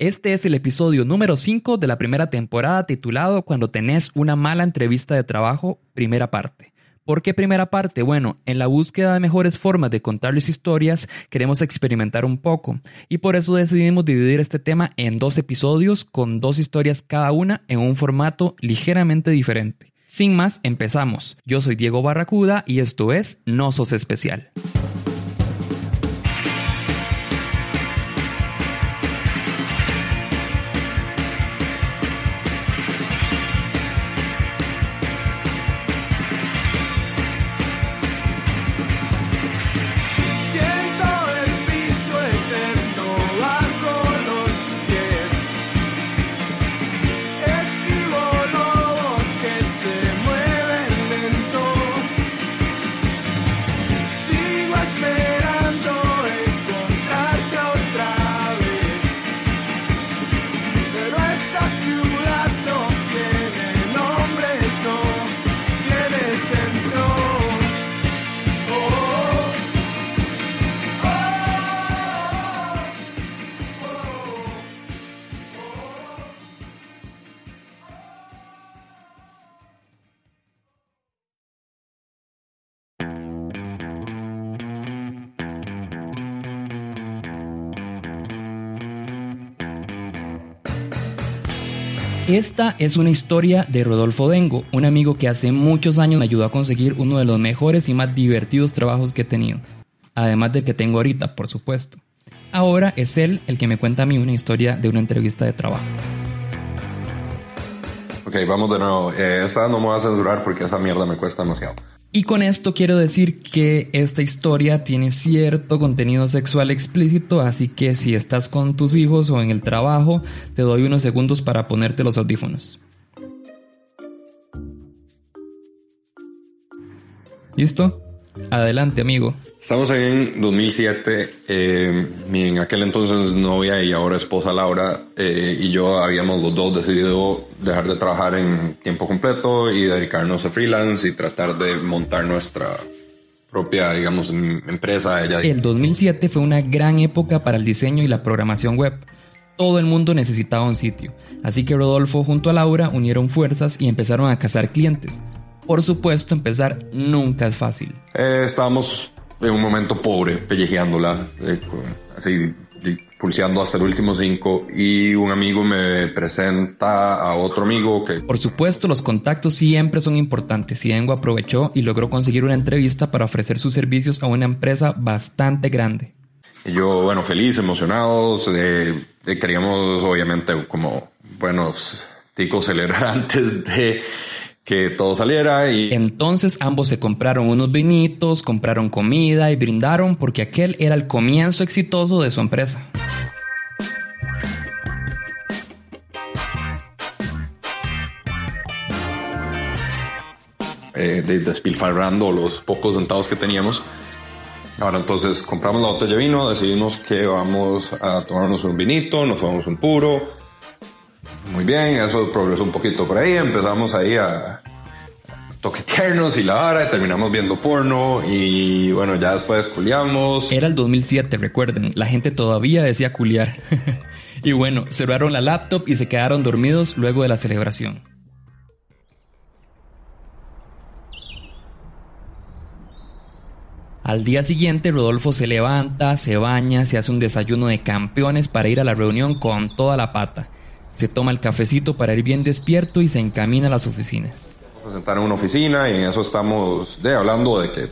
Este es el episodio número 5 de la primera temporada titulado Cuando tenés una mala entrevista de trabajo, primera parte. ¿Por qué primera parte? Bueno, en la búsqueda de mejores formas de contarles historias, queremos experimentar un poco y por eso decidimos dividir este tema en dos episodios con dos historias cada una en un formato ligeramente diferente. Sin más, empezamos. Yo soy Diego Barracuda y esto es No Sos Especial. Esta es una historia de Rodolfo Dengo, un amigo que hace muchos años me ayudó a conseguir uno de los mejores y más divertidos trabajos que he tenido, además del que tengo ahorita, por supuesto. Ahora es él el que me cuenta a mí una historia de una entrevista de trabajo. Ok, vamos de nuevo. Eh, esa no me voy a censurar porque esa mierda me cuesta demasiado. Y con esto quiero decir que esta historia tiene cierto contenido sexual explícito, así que si estás con tus hijos o en el trabajo, te doy unos segundos para ponerte los audífonos. ¿Listo? Adelante, amigo. Estamos en 2007. Eh, mi en aquel entonces novia y ahora esposa Laura eh, y yo habíamos los dos decidido dejar de trabajar en tiempo completo y dedicarnos a freelance y tratar de montar nuestra propia, digamos, em, empresa. Ella... El 2007 fue una gran época para el diseño y la programación web. Todo el mundo necesitaba un sitio, así que Rodolfo junto a Laura unieron fuerzas y empezaron a cazar clientes. Por supuesto, empezar nunca es fácil. Eh, estábamos en un momento pobre, pellejeándola, eh, así pulseando hasta el último cinco y un amigo me presenta a otro amigo que... Por supuesto, los contactos siempre son importantes y Engo aprovechó y logró conseguir una entrevista para ofrecer sus servicios a una empresa bastante grande. Y yo, bueno, feliz, emocionados, eh, queríamos obviamente como buenos ticos celebrar antes de que todo saliera y... Entonces ambos se compraron unos vinitos, compraron comida y brindaron porque aquel era el comienzo exitoso de su empresa. Eh, despilfarrando los pocos centavos que teníamos. Ahora entonces compramos la botella de vino, decidimos que vamos a tomarnos un vinito, nos tomamos un puro, muy bien, eso progresó un poquito por ahí, empezamos ahí a toquetearnos y la vara, y terminamos viendo porno y bueno, ya después culiamos. Era el 2007, recuerden, la gente todavía decía culiar. y bueno, cerraron la laptop y se quedaron dormidos luego de la celebración. Al día siguiente, Rodolfo se levanta, se baña, se hace un desayuno de campeones para ir a la reunión con toda la pata. Se toma el cafecito para ir bien despierto y se encamina a las oficinas. Vamos a sentar en una oficina y en eso estamos de, hablando de que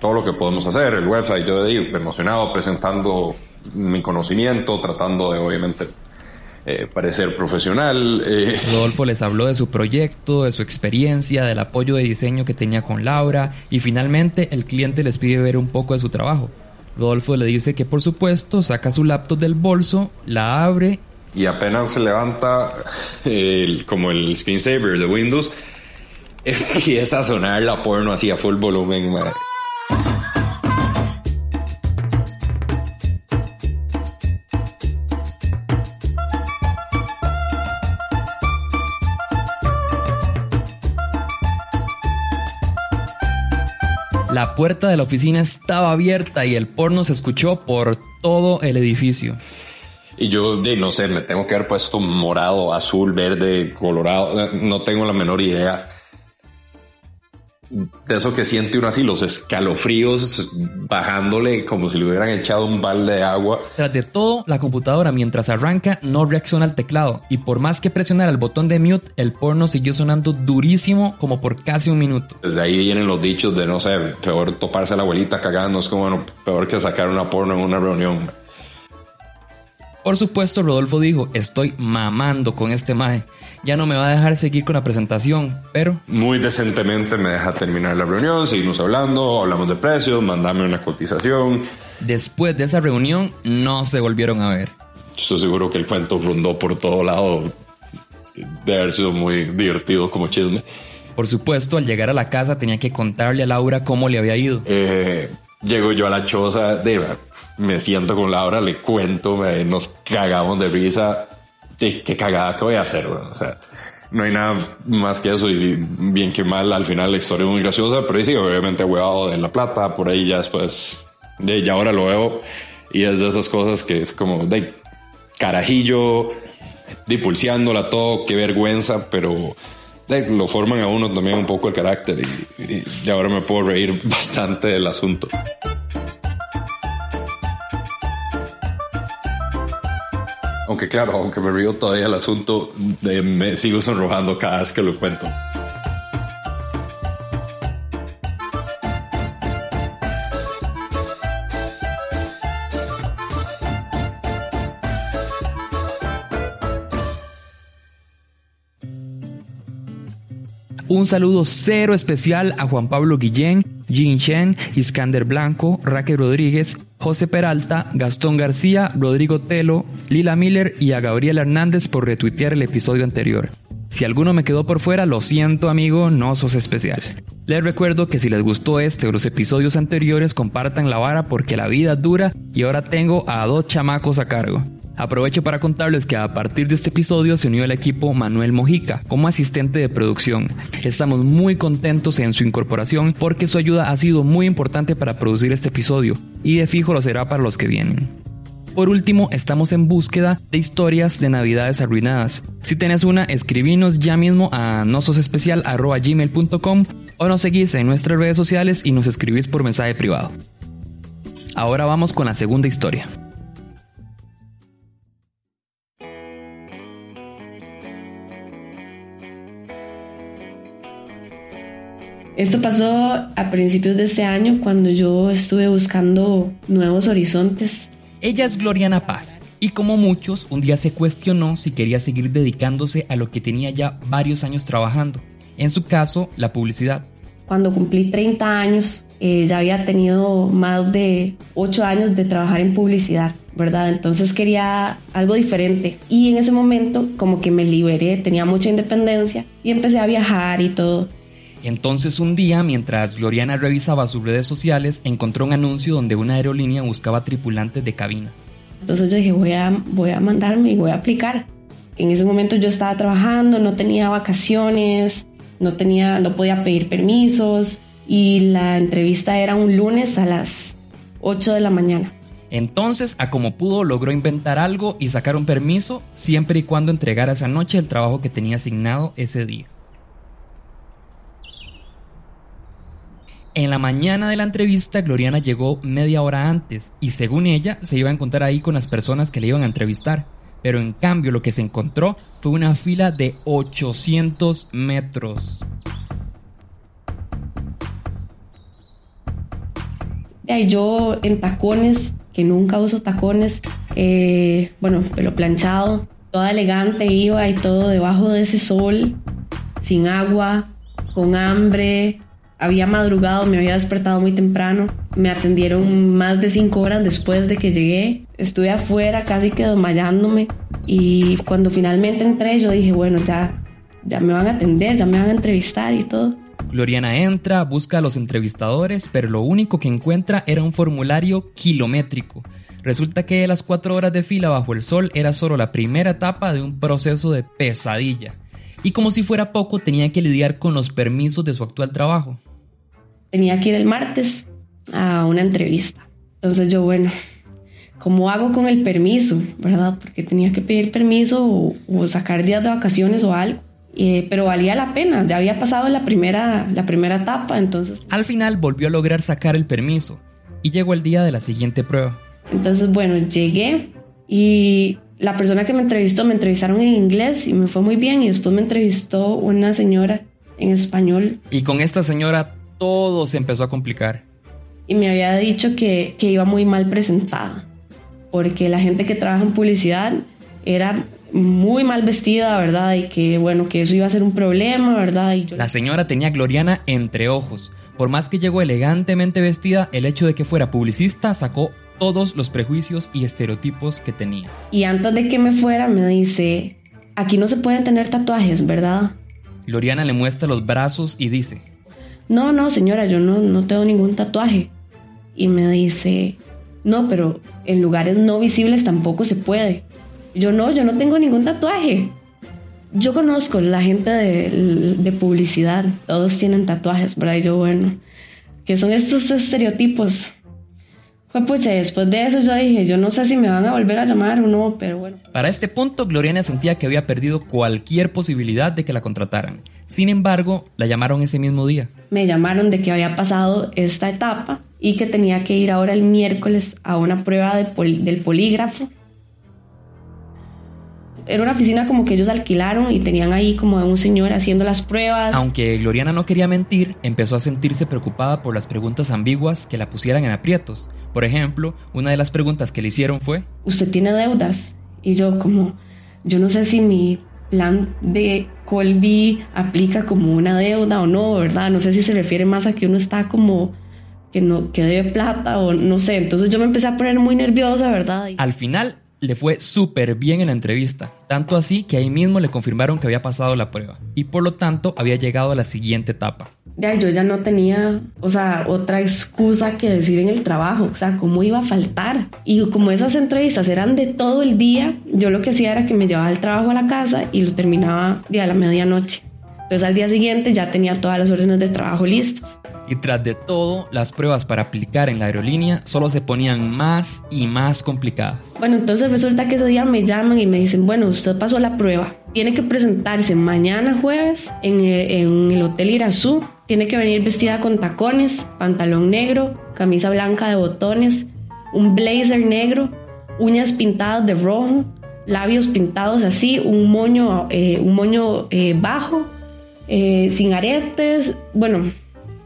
todo lo que podemos hacer, el website, yo de emocionado presentando mi conocimiento, tratando de obviamente eh, parecer profesional. Eh. Rodolfo les habló de su proyecto, de su experiencia, del apoyo de diseño que tenía con Laura y finalmente el cliente les pide ver un poco de su trabajo. Rodolfo le dice que por supuesto saca su laptop del bolso, la abre y apenas se levanta el, como el screensaver de Windows, empieza a sonar la porno así a full volumen. La puerta de la oficina estaba abierta y el porno se escuchó por todo el edificio. Y yo, no sé, me tengo que haber puesto morado, azul, verde, colorado, no tengo la menor idea de eso que siente uno así, los escalofríos bajándole como si le hubieran echado un balde de agua. Tras de todo, la computadora mientras arranca no reacciona al teclado y por más que presionar el botón de mute, el porno siguió sonando durísimo como por casi un minuto. Desde ahí vienen los dichos de, no sé, peor toparse a la abuelita cagando, es como, bueno, peor que sacar una porno en una reunión. Por supuesto, Rodolfo dijo, estoy mamando con este maje. Ya no me va a dejar seguir con la presentación, pero... Muy decentemente me deja terminar la reunión, seguimos hablando, hablamos de precios, mandame una cotización. Después de esa reunión, no se volvieron a ver. Estoy seguro que el cuento rondó por todo lado. De haber sido muy divertido como chisme. Por supuesto, al llegar a la casa tenía que contarle a Laura cómo le había ido. Eh, llego yo a la choza, de, me siento con Laura, le cuento, nos cagamos de risa. De qué cagada que voy a hacer, o sea, no hay nada más que eso y bien que mal al final la historia es muy graciosa, pero sí, obviamente huevado de la plata, por ahí ya después, de ya ahora lo veo y es de esas cosas que es como de carajillo, dipulseándola todo, qué vergüenza, pero lo forman a uno también un poco el carácter y, ahora me puedo reír bastante del asunto. Aunque claro, aunque me río todavía el asunto, me sigo sonrojando cada vez que lo cuento. Un saludo cero especial a Juan Pablo Guillén, Jin Shen, Iskander Blanco, Raquel Rodríguez, José Peralta, Gastón García, Rodrigo Telo, Lila Miller y a Gabriel Hernández por retuitear el episodio anterior. Si alguno me quedó por fuera, lo siento amigo, no sos especial. Les recuerdo que si les gustó este o los episodios anteriores, compartan la vara porque la vida dura y ahora tengo a dos chamacos a cargo. Aprovecho para contarles que a partir de este episodio se unió el equipo Manuel Mojica como asistente de producción. Estamos muy contentos en su incorporación porque su ayuda ha sido muy importante para producir este episodio y de fijo lo será para los que vienen. Por último, estamos en búsqueda de historias de navidades arruinadas. Si tenés una, escribinos ya mismo a nososespecial.gmail.com o nos seguís en nuestras redes sociales y nos escribís por mensaje privado. Ahora vamos con la segunda historia. Esto pasó a principios de este año cuando yo estuve buscando nuevos horizontes. Ella es Gloriana Paz y como muchos, un día se cuestionó si quería seguir dedicándose a lo que tenía ya varios años trabajando, en su caso, la publicidad. Cuando cumplí 30 años, eh, ya había tenido más de 8 años de trabajar en publicidad, ¿verdad? Entonces quería algo diferente. Y en ese momento como que me liberé, tenía mucha independencia y empecé a viajar y todo. Entonces un día, mientras Gloriana revisaba sus redes sociales, encontró un anuncio donde una aerolínea buscaba tripulantes de cabina. Entonces yo dije, voy a, voy a mandarme y voy a aplicar. En ese momento yo estaba trabajando, no tenía vacaciones, no, tenía, no podía pedir permisos y la entrevista era un lunes a las 8 de la mañana. Entonces, a como pudo, logró inventar algo y sacar un permiso siempre y cuando entregara esa noche el trabajo que tenía asignado ese día. En la mañana de la entrevista, Gloriana llegó media hora antes y según ella se iba a encontrar ahí con las personas que le iban a entrevistar. Pero en cambio lo que se encontró fue una fila de 800 metros. Yo en tacones, que nunca uso tacones, eh, bueno, pelo planchado, toda elegante iba y todo debajo de ese sol, sin agua, con hambre, había madrugado, me había despertado muy temprano. Me atendieron más de cinco horas después de que llegué. Estuve afuera casi que desmayándome. Y cuando finalmente entré, yo dije, bueno, ya, ya me van a atender, ya me van a entrevistar y todo. Gloriana entra, busca a los entrevistadores, pero lo único que encuentra era un formulario kilométrico. Resulta que las cuatro horas de fila bajo el sol era solo la primera etapa de un proceso de pesadilla. Y como si fuera poco, tenía que lidiar con los permisos de su actual trabajo tenía que ir el martes a una entrevista. Entonces yo, bueno, ¿cómo hago con el permiso? ¿Verdad? Porque tenía que pedir permiso o, sacar días de vacaciones o algo. Eh, pero valía la pena, ya había pasado la primera, la primera etapa, entonces... Al final volvió a lograr sacar el permiso y llegó el día de la siguiente prueba. Entonces, bueno, llegué y la persona que me entrevistó, me entrevistaron en inglés y me fue muy bien y después me entrevistó una señora en español. Y con esta señora todo se empezó a complicar. Y me había dicho que, que iba muy mal presentada, porque la gente que trabaja en publicidad era muy mal vestida, ¿verdad? Y que bueno, que eso iba a ser un problema, ¿verdad? Y La señora tenía Gloriana entre ojos. Por más que llegó elegantemente vestida, el hecho de que fuera publicista sacó todos los prejuicios y estereotipos que tenía. Y antes de que me fuera me dice, aquí no se pueden tener tatuajes, ¿verdad? Gloriana le muestra los brazos y dice, no, no, señora, yo no, no tengo ningún tatuaje. Y me dice, no, pero en lugares no visibles tampoco se puede. Yo no, yo no tengo ningún tatuaje. Yo conozco la gente de, publicidad, todos tienen tatuajes, ¿verdad? Y yo, bueno, que son estos estereotipos. Fue pucha, después de eso yo dije, yo no sé si me van a volver a llamar o no, pero bueno. Para este punto, Gloriana sentía que había perdido cualquier posibilidad de que la contrataran. Sin embargo, la llamaron ese mismo día. Me llamaron de que había pasado esta etapa y que tenía que ir ahora el miércoles a una prueba del polígrafo era una oficina como que ellos alquilaron y tenían ahí como a un señor haciendo las pruebas. Aunque Gloriana no quería mentir, empezó a sentirse preocupada por las preguntas ambiguas que la pusieran en aprietos. Por ejemplo, una de las preguntas que le hicieron fue, ¿usted tiene deudas? Y yo como, yo no sé si mi plan de Colby aplica como una deuda o no, ¿verdad? No sé si se refiere más a que uno está como que no que debe plata o no sé. Entonces yo me empecé a poner muy nerviosa, ¿verdad? Al final le fue súper bien en la entrevista, tanto así que ahí mismo le confirmaron que había pasado la prueba y por lo tanto había llegado a la siguiente etapa. Ya, yo ya no tenía, o sea, otra excusa que decir en el trabajo, o sea, cómo iba a faltar. Y como esas entrevistas eran de todo el día, yo lo que hacía era que me llevaba el trabajo a la casa y lo terminaba a la medianoche. Entonces al día siguiente ya tenía todas las órdenes de trabajo listas. Y tras de todo, las pruebas para aplicar en la aerolínea solo se ponían más y más complicadas. Bueno, entonces resulta que ese día me llaman y me dicen, bueno, usted pasó la prueba, tiene que presentarse mañana jueves en, eh, en el Hotel Irazú, tiene que venir vestida con tacones, pantalón negro, camisa blanca de botones, un blazer negro, uñas pintadas de rojo, labios pintados así, un moño, eh, un moño eh, bajo, sin aretes, bueno,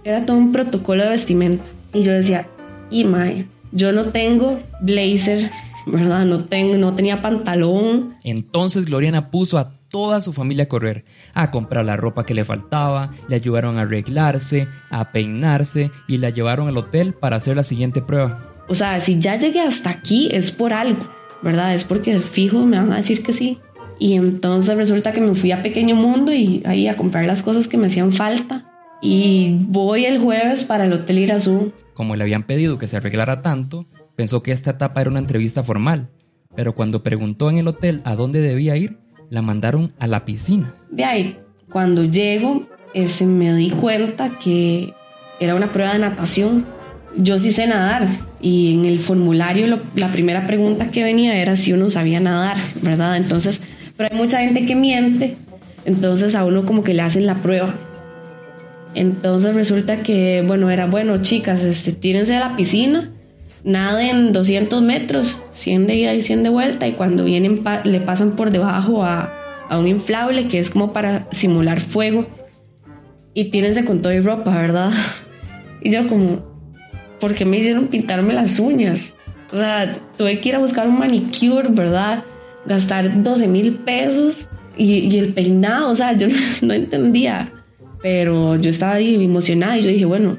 era todo un protocolo de vestimenta. Y yo decía, y mae, yo no tengo blazer, ¿verdad? No, tengo, no tenía pantalón. Entonces Gloriana puso a toda su familia a correr, a comprar la ropa que le faltaba, le ayudaron a arreglarse, a peinarse y la llevaron al hotel para hacer la siguiente prueba. O sea, si ya llegué hasta aquí es por algo, ¿verdad? Es porque fijo me van a decir que sí. Y entonces resulta que me fui a Pequeño Mundo y ahí a comprar las cosas que me hacían falta y voy el jueves para el Hotel Irazú. Como le habían pedido que se arreglara tanto, pensó que esta etapa era una entrevista formal, pero cuando preguntó en el hotel a dónde debía ir, la mandaron a la piscina. De ahí, cuando llego, ese, me di cuenta que era una prueba de natación. Yo sí sé nadar y en el formulario la primera pregunta que venía era si uno sabía nadar, ¿verdad? Entonces, pero hay mucha gente que miente, entonces a uno como que le hacen la prueba entonces resulta que, bueno, era bueno, chicas, este, tírense a la piscina, naden 200 metros, 100 de ida y 100 de vuelta, y cuando vienen le pasan por debajo a, a, un inflable que es como para simular fuego, y tírense con todo y ropa, ¿verdad? Y yo como, ¿por qué me hicieron pintarme las uñas? O sea, tuve que ir a buscar un manicure, ¿verdad? Gastar 12 mil pesos y, y, el peinado, o sea, yo no entendía pero yo estaba ahí emocionada y yo dije, bueno,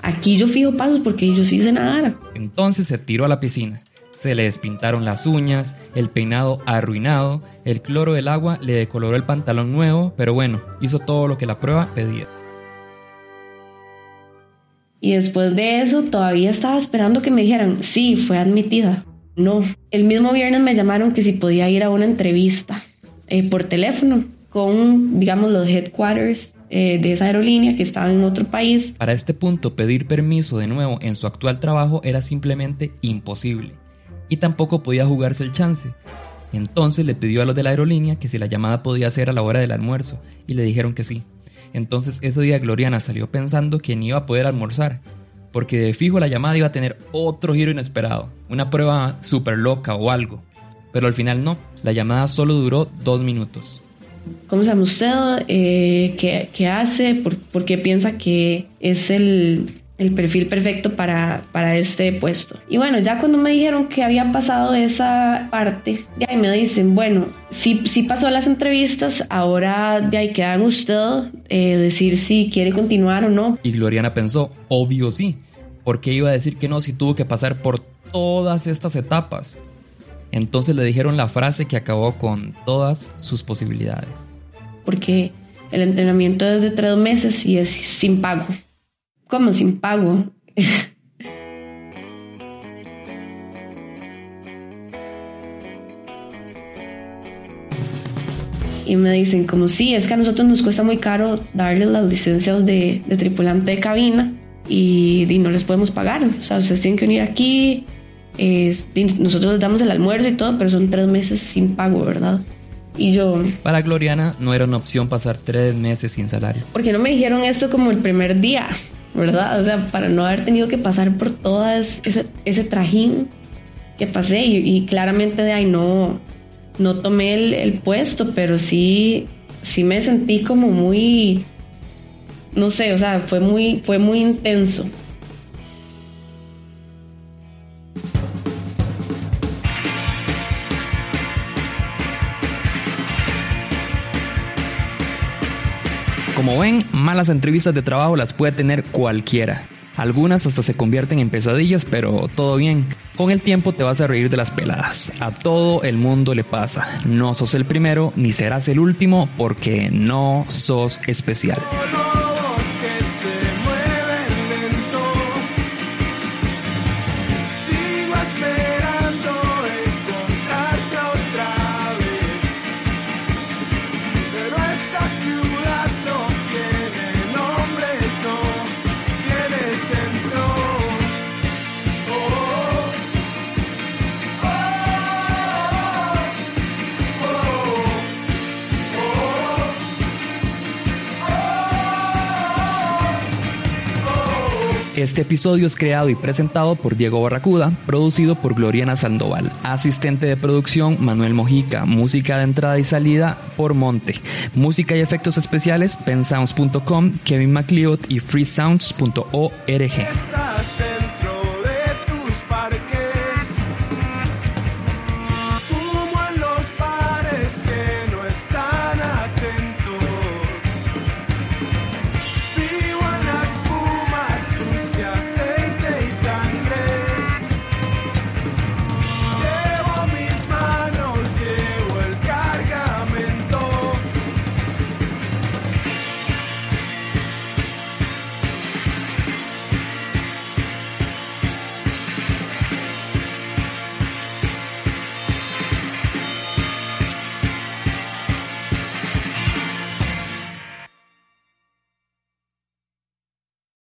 aquí yo fijo pasos porque yo sí sé nadar. Entonces se tiró a la piscina. Se le despintaron las uñas, el peinado arruinado, el cloro del agua le decoloró el pantalón nuevo, pero bueno, hizo todo lo que la prueba pedía. Y después de eso todavía estaba esperando que me dijeran, sí, fue admitida. No, el mismo viernes me llamaron que si podía ir a una entrevista eh, por teléfono con, digamos, los headquarters eh, de esa aerolínea que estaba en otro país. Para este punto, pedir permiso de nuevo en su actual trabajo era simplemente imposible. y tampoco podía jugarse el chance. Entonces le pidió a los de la aerolínea que si la llamada podía ser a la hora del almuerzo y le dijeron que sí. Entonces ese día Gloriana salió pensando que ni iba a poder almorzar, porque de fijo la llamada iba a tener otro giro inesperado, una prueba súper loca o algo. Pero al final no, la llamada solo duró dos minutos. ¿Cómo se llama usted? Eh, ¿qué, hace? ¿Por, qué piensa que es el, perfil perfecto para, para, este puesto? Y bueno, ya cuando me dijeron que había pasado esa parte, de ahí me dicen, bueno, si sí pasó las entrevistas, ahora de ahí quedan usted eh, decir si quiere continuar o no. Y Gloriana pensó, obvio sí. ¿Por qué iba a decir que no si tuvo que pasar por todas estas etapas? Entonces le dijeron la frase que acabó con todas sus posibilidades. Porque el entrenamiento es de tres meses y es sin pago. ¿Cómo sin pago? y me dicen como sí, es que a nosotros nos cuesta muy caro darle las licencias de, tripulante de cabina y, y, no les podemos pagar. O sea, ustedes tienen que venir aquí, nosotros les damos el almuerzo y todo, pero son tres meses sin pago, ¿verdad? Y yo... Para Gloriana no era una opción pasar tres meses sin salario. Porque no me dijeron esto como el primer día, ¿verdad? O sea, para no haber tenido que pasar por todo ese, ese trajín que pasé y, claramente de ahí no, no tomé el, el, puesto, pero sí, sí me sentí como muy, no sé, o sea, fue muy, fue muy intenso. Como ven, malas entrevistas de trabajo las puede tener cualquiera. Algunas hasta se convierten en pesadillas, pero todo bien. Con el tiempo te vas a reír de las peladas. A todo el mundo le pasa. No sos el primero ni serás el último porque no sos especial. Este episodio es creado y presentado por Diego Barracuda, producido por Gloriana Sandoval, asistente de producción Manuel Mojica, música de entrada y salida por Monte, música y efectos especiales pensounds.com, Kevin McLeod y freesounds.org.